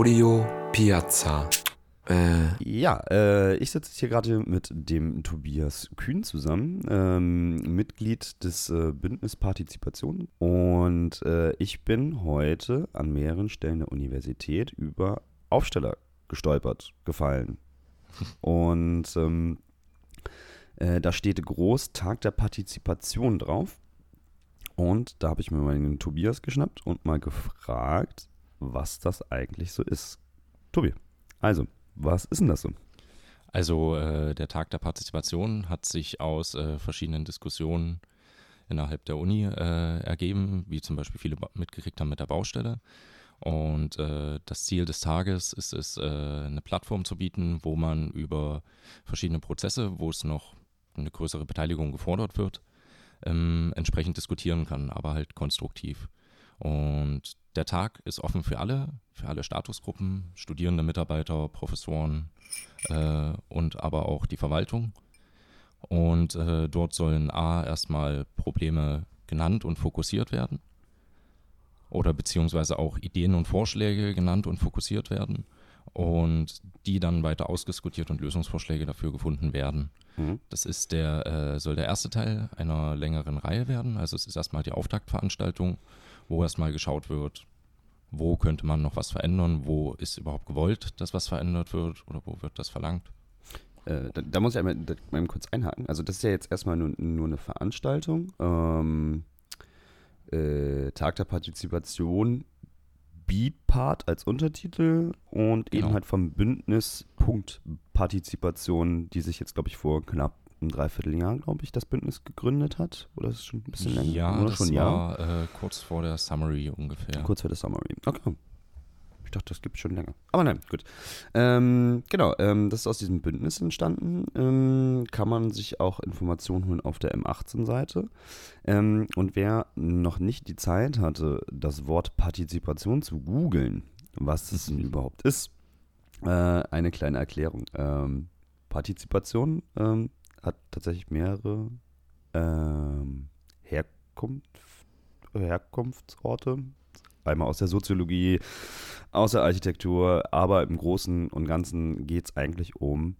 Audio Piazza. Äh. Ja, äh, ich sitze hier gerade mit dem Tobias Kühn zusammen, ähm, Mitglied des äh, Bündnis Partizipation. Und äh, ich bin heute an mehreren Stellen der Universität über Aufsteller gestolpert, gefallen. Und ähm, äh, da steht groß Tag der Partizipation drauf. Und da habe ich mir mal den Tobias geschnappt und mal gefragt, was das eigentlich so ist. Tobi, also, was ist denn das so? Also äh, der Tag der Partizipation hat sich aus äh, verschiedenen Diskussionen innerhalb der Uni äh, ergeben, wie zum Beispiel viele mitgekriegt haben mit der Baustelle. Und äh, das Ziel des Tages ist es, äh, eine Plattform zu bieten, wo man über verschiedene Prozesse, wo es noch eine größere Beteiligung gefordert wird, ähm, entsprechend diskutieren kann, aber halt konstruktiv. Und der Tag ist offen für alle, für alle Statusgruppen, Studierende, Mitarbeiter, Professoren äh, und aber auch die Verwaltung. Und äh, dort sollen A erstmal Probleme genannt und fokussiert werden oder beziehungsweise auch Ideen und Vorschläge genannt und fokussiert werden und die dann weiter ausdiskutiert und Lösungsvorschläge dafür gefunden werden. Mhm. Das ist der, äh, soll der erste Teil einer längeren Reihe werden. Also es ist erstmal die Auftaktveranstaltung wo erstmal geschaut wird, wo könnte man noch was verändern, wo ist überhaupt gewollt, dass was verändert wird oder wo wird das verlangt. Äh, da, da, muss ich einmal, einmal, kurz einhaken. Also das ist ja jetzt erstmal nur, nur eine Veranstaltung. Ähm, äh, Tag der Partizipation, B-Part als Untertitel und genau. eben halt vom Bündnis Punkt Partizipation, die sich jetzt, glaube ich, vor knapp einem Dreivierteljahr, glaube ich, das Bündnis gegründet hat. Oder ist es schon ein bisschen länger? Ja, Oder das schon war äh, kurz vor der Summary ungefähr. Kurz vor der Summary. Okay. Ich dachte, das gibt es schon länger. Aber nein, gut. Ähm, genau, ähm, das ist aus diesem Bündnis entstanden. Ähm, kann man sich auch Informationen holen auf der M18-Seite. Ähm, und wer noch nicht die Zeit hatte, das Wort Partizipation zu googeln, was es denn überhaupt ist, äh, eine kleine Erklärung. Ähm, Partizipation ähm, hat tatsächlich mehrere ähm, Herkunft, Herkunftsorte. Einmal aus der Soziologie, aus der Architektur, aber im Großen und Ganzen geht es eigentlich um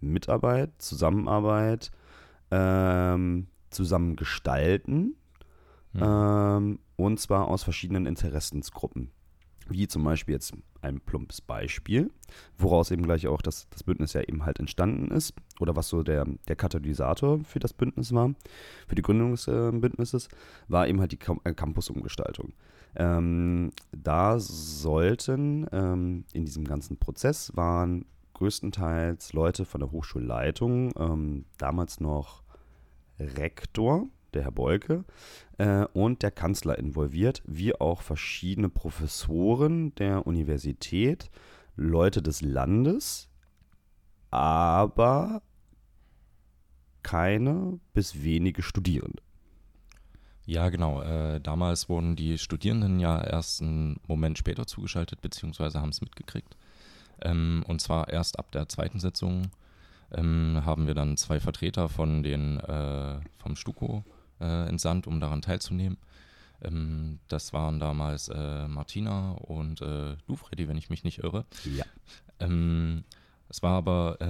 Mitarbeit, Zusammenarbeit, ähm, zusammengestalten mhm. ähm, und zwar aus verschiedenen Interessensgruppen wie zum Beispiel jetzt ein plumpes Beispiel, woraus eben gleich auch das, das Bündnis ja eben halt entstanden ist oder was so der, der Katalysator für das Bündnis war, für die Gründung des äh, Bündnisses, war eben halt die äh, Campusumgestaltung. Ähm, da sollten ähm, in diesem ganzen Prozess waren größtenteils Leute von der Hochschulleitung, ähm, damals noch Rektor, der Herr Beuke, äh, und der Kanzler involviert, wie auch verschiedene Professoren der Universität, Leute des Landes, aber keine bis wenige Studierende. Ja, genau. Äh, damals wurden die Studierenden ja erst einen Moment später zugeschaltet, beziehungsweise haben es mitgekriegt. Ähm, und zwar erst ab der zweiten Sitzung ähm, haben wir dann zwei Vertreter von den äh, vom Stuko äh, entsandt, um daran teilzunehmen. Ähm, das waren damals äh, Martina und äh, du, Freddy, wenn ich mich nicht irre. Ja. Ähm, es war aber,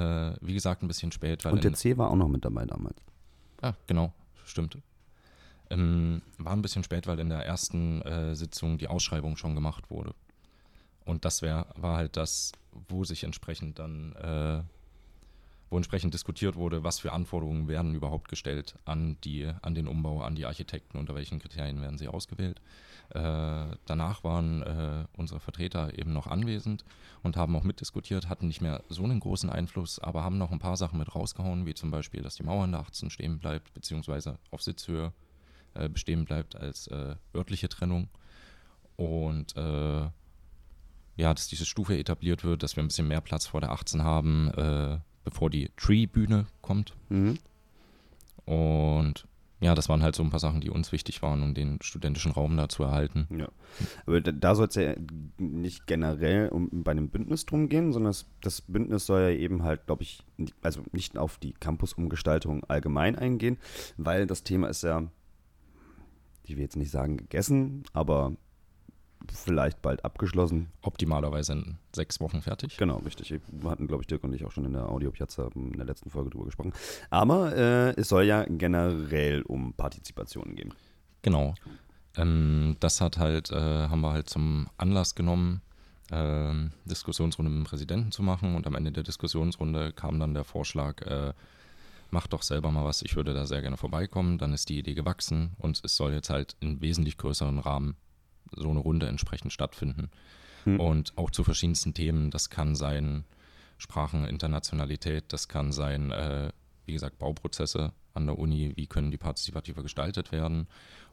äh, wie gesagt, ein bisschen spät. und der C war auch noch mit dabei damals. Ja, genau, stimmt. Ähm, war ein bisschen spät, weil in der ersten äh, Sitzung die Ausschreibung schon gemacht wurde. Und das wär, war halt das, wo sich entsprechend dann äh, wo entsprechend diskutiert wurde, was für Anforderungen werden überhaupt gestellt an, die, an den Umbau, an die Architekten, unter welchen Kriterien werden sie ausgewählt. Äh, danach waren äh, unsere Vertreter eben noch anwesend und haben auch mitdiskutiert, hatten nicht mehr so einen großen Einfluss, aber haben noch ein paar Sachen mit rausgehauen, wie zum Beispiel, dass die Mauer der 18 stehen bleibt, beziehungsweise auf Sitzhöhe äh, bestehen bleibt als äh, örtliche Trennung. Und äh, ja, dass diese Stufe etabliert wird, dass wir ein bisschen mehr Platz vor der 18 haben, äh, bevor die Tree-Bühne kommt. Mhm. Und ja, das waren halt so ein paar Sachen, die uns wichtig waren, um den studentischen Raum da zu erhalten. Ja. Aber da, da soll es ja nicht generell um, bei einem Bündnis drum gehen, sondern das, das Bündnis soll ja eben halt, glaube ich, also nicht auf die Campusumgestaltung allgemein eingehen, weil das Thema ist ja, ich will jetzt nicht sagen gegessen, aber vielleicht bald abgeschlossen. Optimalerweise in sechs Wochen fertig. Genau, richtig. Wir hatten, glaube ich, Dirk und ich auch schon in der Audio Piazza in der letzten Folge drüber gesprochen. Aber äh, es soll ja generell um Partizipation gehen. Genau. Ähm, das hat halt, äh, haben wir halt zum Anlass genommen, ähm, Diskussionsrunde mit dem Präsidenten zu machen und am Ende der Diskussionsrunde kam dann der Vorschlag, äh, mach doch selber mal was, ich würde da sehr gerne vorbeikommen. Dann ist die Idee gewachsen und es soll jetzt halt in wesentlich größeren Rahmen so eine Runde entsprechend stattfinden. Hm. Und auch zu verschiedensten Themen. Das kann sein Sprachen, Internationalität, das kann sein, äh, wie gesagt, Bauprozesse an der Uni, wie können die partizipativer gestaltet werden.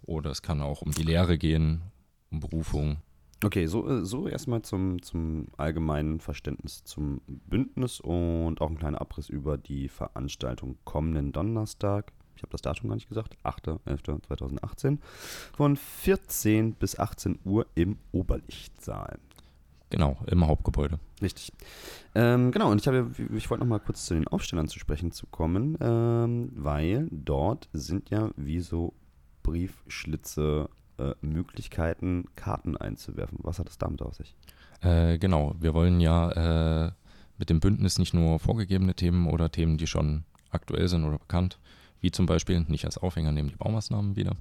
Oder es kann auch um die Lehre gehen, um Berufung. Okay, so, äh, so erstmal zum, zum allgemeinen Verständnis zum Bündnis und auch ein kleiner Abriss über die Veranstaltung kommenden Donnerstag. Ich habe das Datum gar nicht gesagt, 8.11.2018 von 14 bis 18 Uhr im Oberlichtsaal. Genau, im Hauptgebäude. Richtig. Ähm, genau, und ich, habe, ich wollte noch mal kurz zu den Aufstellern zu sprechen zu kommen, ähm, weil dort sind ja wie so Briefschlitze äh, Möglichkeiten, Karten einzuwerfen. Was hat es damit auf sich? Äh, genau, wir wollen ja äh, mit dem Bündnis nicht nur vorgegebene Themen oder Themen, die schon aktuell sind oder bekannt, wie zum Beispiel, nicht als Aufhänger nehmen die Baumaßnahmen wieder,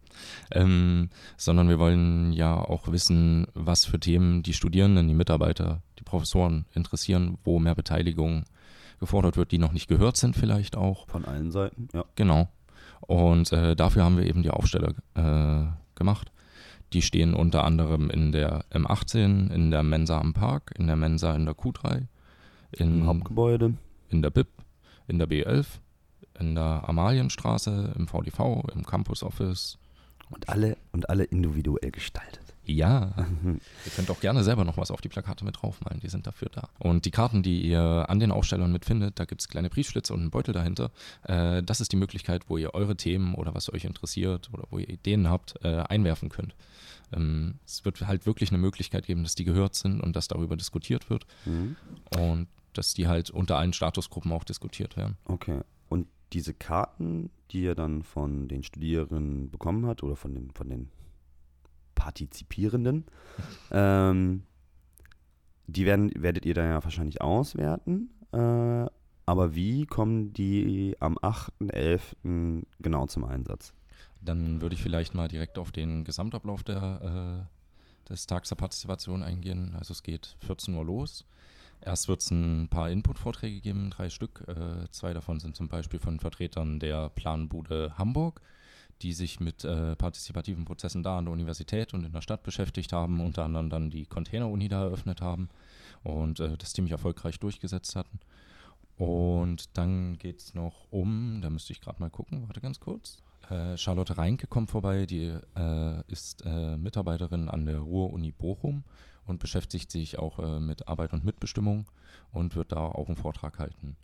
ähm, sondern wir wollen ja auch wissen, was für Themen die Studierenden, die Mitarbeiter, die Professoren interessieren, wo mehr Beteiligung gefordert wird, die noch nicht gehört sind vielleicht auch. Von allen Seiten, ja. Genau. Und äh, dafür haben wir eben die Aufsteller äh, gemacht. Die stehen unter anderem in der M18, in der Mensa am Park, in der Mensa in der Q3, in, Im Hauptgebäude. in der BIP, in der B11, in der Amalienstraße, im VDV, im Campus Office. Und alle, und alle individuell gestaltet. Ja, ihr könnt auch gerne selber noch was auf die Plakate mit draufmalen, die sind dafür da. Und die Karten, die ihr an den Aufstellern mitfindet, da gibt es kleine Briefschlitze und einen Beutel dahinter. Äh, das ist die Möglichkeit, wo ihr eure Themen oder was euch interessiert oder wo ihr Ideen habt, äh, einwerfen könnt. Ähm, es wird halt wirklich eine Möglichkeit geben, dass die gehört sind und dass darüber diskutiert wird Mhm. und dass die halt unter allen Statusgruppen auch diskutiert werden. Okay. Und diese Karten, die ihr dann von den Studierenden bekommen habt oder von den, von den Partizipierenden, ähm, die werden, werdet ihr dann ja wahrscheinlich auswerten. Äh, aber wie kommen die am 8.11. genau zum Einsatz? Dann würde ich vielleicht mal direkt auf den Gesamtablauf der, äh, des Tags der Partizipation eingehen. Also es geht 14 Uhr los. Erst wird es ein paar Input-Vorträge geben, drei Stück. Äh, zwei davon sind zum Beispiel von Vertretern der Planbude Hamburg, die sich mit äh, partizipativen Prozessen da an der Universität und in der Stadt beschäftigt haben, unter anderem dann die Container-Uni da eröffnet haben und äh, das ziemlich erfolgreich durchgesetzt hatten. Und dann geht es noch um, da müsste ich gerade mal gucken, warte ganz kurz. Äh, Charlotte Reinke kommt vorbei, die äh, ist äh, Mitarbeiterin an der Ruhr-Uni Bochum und beschäftigt sich auch äh, mit Arbeit und Mitbestimmung und wird da auch einen Vortrag halten.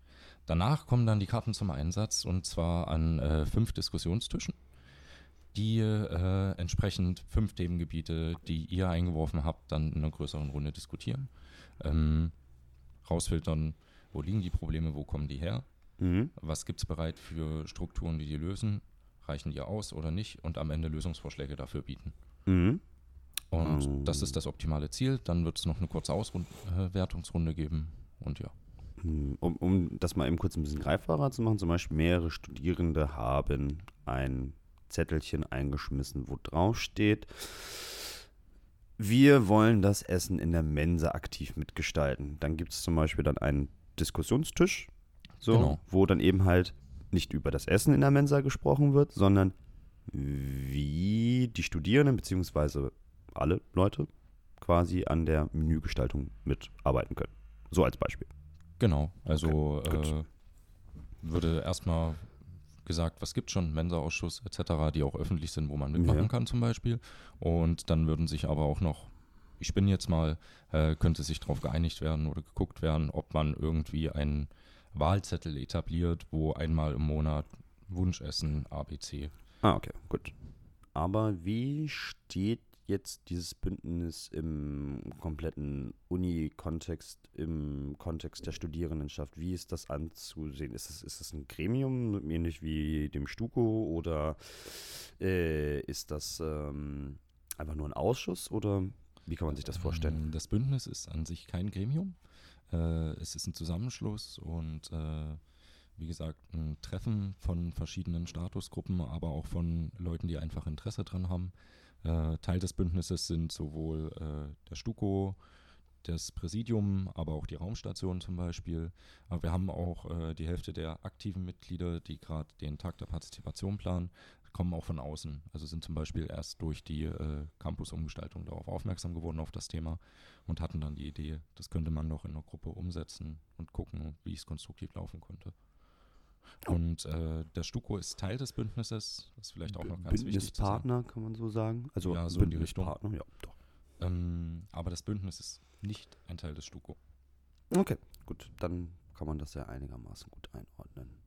Danach kommen dann die Karten zum Einsatz und zwar an äh, fünf Diskussionstischen, die äh, entsprechend fünf Themengebiete, die ihr eingeworfen habt, dann in einer größeren Runde diskutieren. Ähm, rausfiltern, wo liegen die Probleme, wo kommen die her, Mhm. was gibt es bereit für Strukturen, die die lösen, reichen die aus oder nicht und am Ende Lösungsvorschläge dafür bieten. Mhm. Und Oh. das ist das optimale Ziel. Dann wird es noch eine kurze Auswertungsrunde geben und ja. Hm, Um, um das mal eben kurz ein bisschen greifbarer zu machen, zum Beispiel mehrere Studierende haben ein Zettelchen eingeschmissen, wo drauf steht, wir wollen das Essen in der Mensa aktiv mitgestalten. Dann gibt es zum Beispiel dann einen Diskussionstisch, so, Genau. wo dann eben halt nicht über das Essen in der Mensa gesprochen wird, sondern wie die Studierenden beziehungsweise alle Leute quasi an der Menügestaltung mitarbeiten können. So als Beispiel. Genau. Also Okay, äh, würde erstmal gesagt, was gibt schon, Mensa-Ausschuss etc., die auch öffentlich sind, wo man mitmachen Ja. kann zum Beispiel. Und dann würden sich aber auch noch, ich spinne jetzt mal, äh, könnte sich darauf geeinigt werden oder geguckt werden, ob man irgendwie einen Wahlzettel etabliert, wo einmal im Monat Wunschessen ABC. Ah, okay, gut. Aber wie steht jetzt dieses Bündnis im kompletten Uni-Kontext, im Kontext der Studierendenschaft? Wie ist das anzusehen? Ist es, ist es ein Gremium, ähnlich wie dem Stuko, oder äh, ist das ähm, einfach nur ein Ausschuss? Oder Wie kann man sich das vorstellen? Ähm, Das Bündnis ist an sich kein Gremium. Äh, es ist ein Zusammenschluss und äh, wie gesagt ein Treffen von verschiedenen Statusgruppen, aber auch von Leuten, die einfach Interesse dran haben. Äh, Teil des Bündnisses sind sowohl äh, der Stuko, das Präsidium, aber auch die Raumstation zum Beispiel. Aber wir haben auch äh, die Hälfte der aktiven Mitglieder, die gerade den Tag der Partizipation planen, kommen auch von außen. Also sind zum Beispiel erst durch die äh, Campus-Umgestaltung darauf aufmerksam geworden auf das Thema und hatten dann die Idee, das könnte man noch in einer Gruppe umsetzen und gucken, wie es konstruktiv laufen könnte. Und äh, der Stuko ist Teil des Bündnisses, das ist vielleicht auch noch ganz wichtig. Bündnispartner, kann man so sagen. Also Ja, so in die Richtung. Bündnispartner, ja, doch. Ähm, aber das Bündnis ist nicht ein Teil des Stuko. Okay, gut, dann kann man das ja einigermaßen gut einordnen.